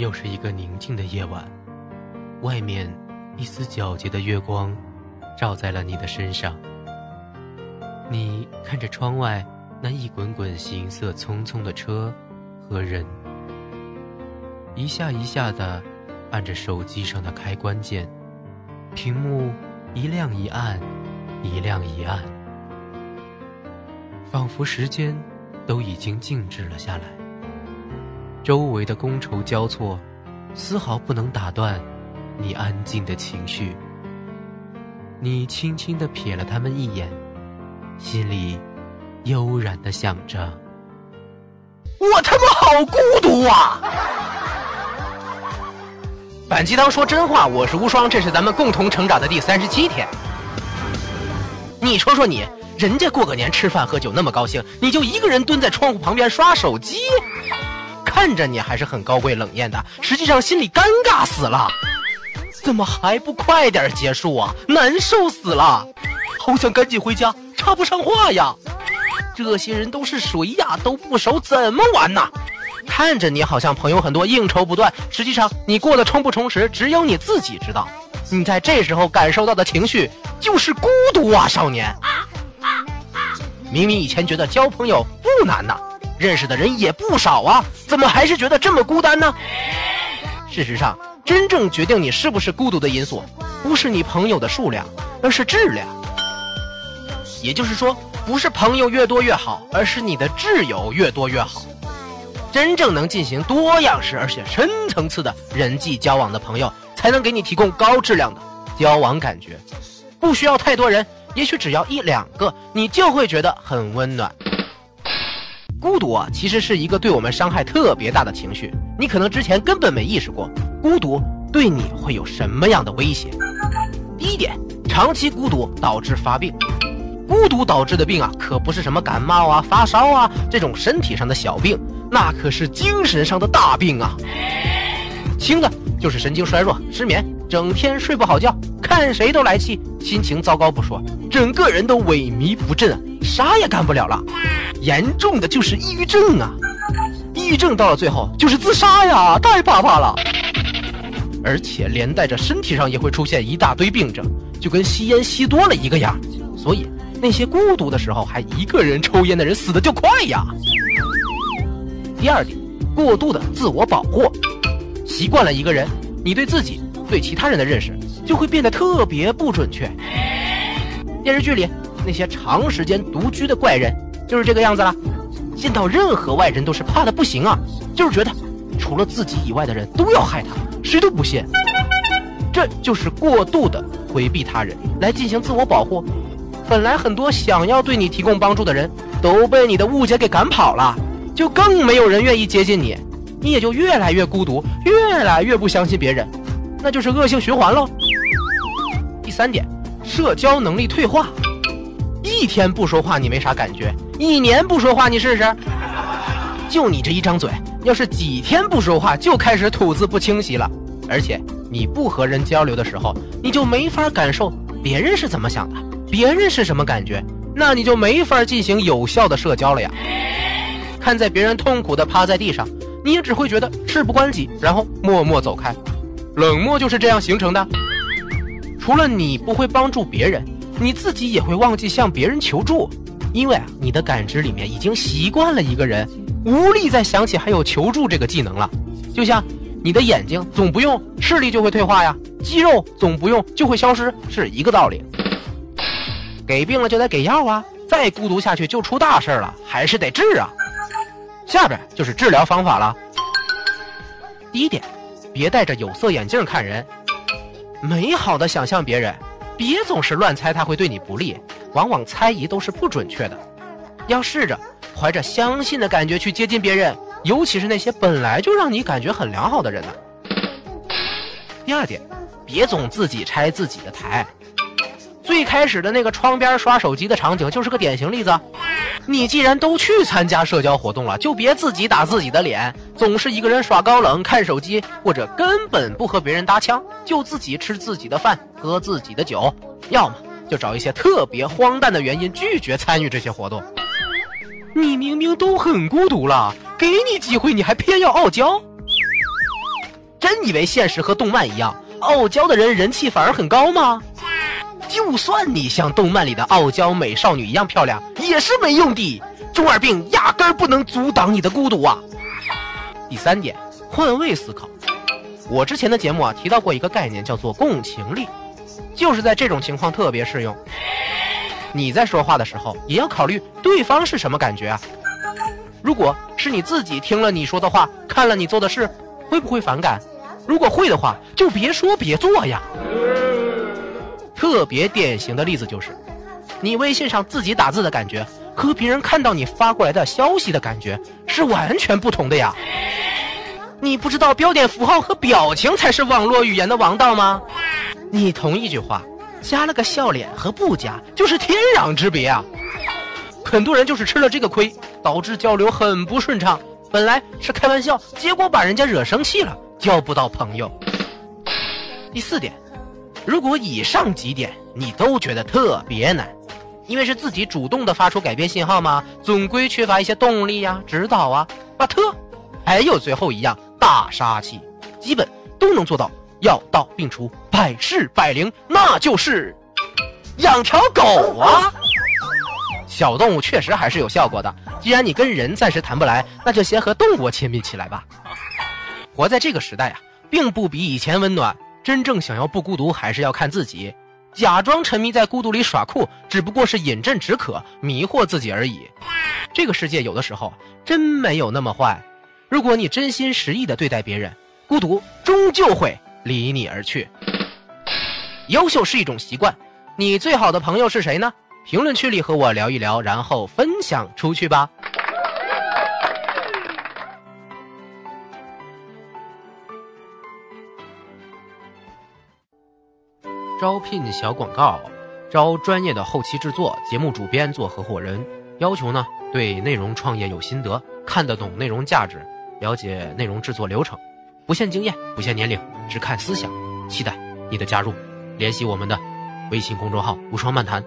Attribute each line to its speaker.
Speaker 1: 又是一个宁静的夜晚，外面一丝皎洁的月光照在了你的身上。你看着窗外那一滚滚行色匆匆的车和人，一下一下的按着手机上的开关键，屏幕一亮一暗，一亮一暗，仿佛时间都已经静止了下来。周围的觥筹交错，丝毫不能打断你安静的情绪。你轻轻的瞥了他们一眼。心里悠然的想着：“
Speaker 2: 我他妈好孤独啊！” 板鸡汤说真话，我是无双，这是咱们共同成长的第三十七天。你说说你，人家过个年吃饭喝酒那么高兴，你就一个人蹲在窗户旁边刷手机，看着你还是很高贵冷艳的，实际上心里尴尬死了。怎么还不快点结束啊？难受死了，好想赶紧回家。插不上话呀，这些人都是谁呀？都不熟，怎么玩呢？看着你好像朋友很多，应酬不断，实际上你过得充不充实，只有你自己知道。你在这时候感受到的情绪就是孤独啊，少年。明明以前觉得交朋友不难呐，认识的人也不少啊，怎么还是觉得这么孤单呢？事实上，真正决定你是不是孤独的因素，不是你朋友的数量，而是质量。也就是说，不是朋友越多越好，而是你的挚友越多越好。真正能进行多样式而且深层次的人际交往的朋友，才能给你提供高质量的交往感觉。不需要太多人，也许只要一两个，你就会觉得很温暖。孤独啊，其实是一个对我们伤害特别大的情绪。你可能之前根本没意识过，孤独对你会有什么样的威胁。第一点，长期孤独导致发病。孤独导致的病啊，可不是什么感冒啊、发烧啊这种身体上的小病，那可是精神上的大病啊。轻的就是神经衰弱、失眠，整天睡不好觉，看谁都来气，心情糟糕不说，整个人都萎靡不振，啥也干不了了。严重的就是抑郁症啊，抑郁症到了最后就是自杀呀，太可怕了。而且连带着身体上也会出现一大堆病症，就跟吸烟吸多了一个样。所以。那些孤独的时候还一个人抽烟的人死的就快呀。第二点，过度的自我保护，习惯了一个人，你对自己、对其他人的认识就会变得特别不准确。电视剧里那些长时间独居的怪人就是这个样子了，见到任何外人都是怕的不行啊，就是觉得除了自己以外的人都要害他，谁都不信。这就是过度的回避他人来进行自我保护。本来很多想要对你提供帮助的人都被你的误解给赶跑了，就更没有人愿意接近你，你也就越来越孤独，越来越不相信别人，那就是恶性循环喽。第三点，社交能力退化，一天不说话你没啥感觉，一年不说话你试试，就你这一张嘴，要是几天不说话就开始吐字不清晰了，而且你不和人交流的时候，你就没法感受别人是怎么想的。别人是什么感觉，那你就没法进行有效的社交了呀。看在别人痛苦的趴在地上，你也只会觉得事不关己，然后默默走开。冷漠就是这样形成的。除了你不会帮助别人，你自己也会忘记向别人求助，因为啊，你的感知里面已经习惯了一个人，无力再想起还有求助这个技能了。就像你的眼睛总不用视力就会退化呀，肌肉总不用就会消失，是一个道理。给病了就得给药啊！再孤独下去就出大事了，还是得治啊！下边就是治疗方法了。第一点，别戴着有色眼镜看人，美好的想象别人，别总是乱猜他会对你不利，往往猜疑都是不准确的。要试着怀着相信的感觉去接近别人，尤其是那些本来就让你感觉很良好的人呢。第二点，别总自己拆自己的台。最开始的那个窗边刷手机的场景就是个典型例子。你既然都去参加社交活动了，就别自己打自己的脸，总是一个人耍高冷看手机，或者根本不和别人搭腔，就自己吃自己的饭，喝自己的酒，要么就找一些特别荒诞的原因拒绝参与这些活动。你明明都很孤独了，给你机会你还偏要傲娇。真以为现实和动漫一样，傲娇的人人气反而很高吗？就算你像动漫里的傲娇美少女一样漂亮，也是没用的。中二病压根儿不能阻挡你的孤独啊！第三点，换位思考。我之前的节目啊提到过一个概念，叫做共情力，就是在这种情况特别适用。你在说话的时候，也要考虑对方是什么感觉啊。如果是你自己听了你说的话，看了你做的事，会不会反感？如果会的话，就别说别做呀。特别典型的例子就是，你微信上自己打字的感觉，和别人看到你发过来的消息的感觉是完全不同的呀。你不知道标点符号和表情才是网络语言的王道吗？你同一句话，加了个笑脸和不加就是天壤之别啊！很多人就是吃了这个亏，导致交流很不顺畅。本来是开玩笑，结果把人家惹生气了，交不到朋友。第四点，如果以上几点你都觉得特别难，因为是自己主动的发出改变信号吗？总归缺乏一些动力呀、指导啊。巴特，还有最后一样大杀器，基本都能做到药到病除、百试百灵，那就是养条狗啊！小动物确实还是有效果的。既然你跟人暂时谈不来，那就先和动物亲密起来吧。活在这个时代啊，并不比以前温暖。真正想要不孤独，还是要看自己。假装沉迷在孤独里耍酷，只不过是饮鸩止渴，迷惑自己而已。这个世界有的时候真没有那么坏。如果你真心实意的对待别人，孤独终究会离你而去。优秀是一种习惯。你最好的朋友是谁呢？评论区里和我聊一聊，然后分享出去吧。招聘小广告，招专业的后期制作、节目主编做合伙人。要求呢，对内容创业有心得，看得懂内容价值，了解内容制作流程，不限经验，不限年龄，只看思想。期待你的加入，联系我们的微信公众号“无双漫谈”。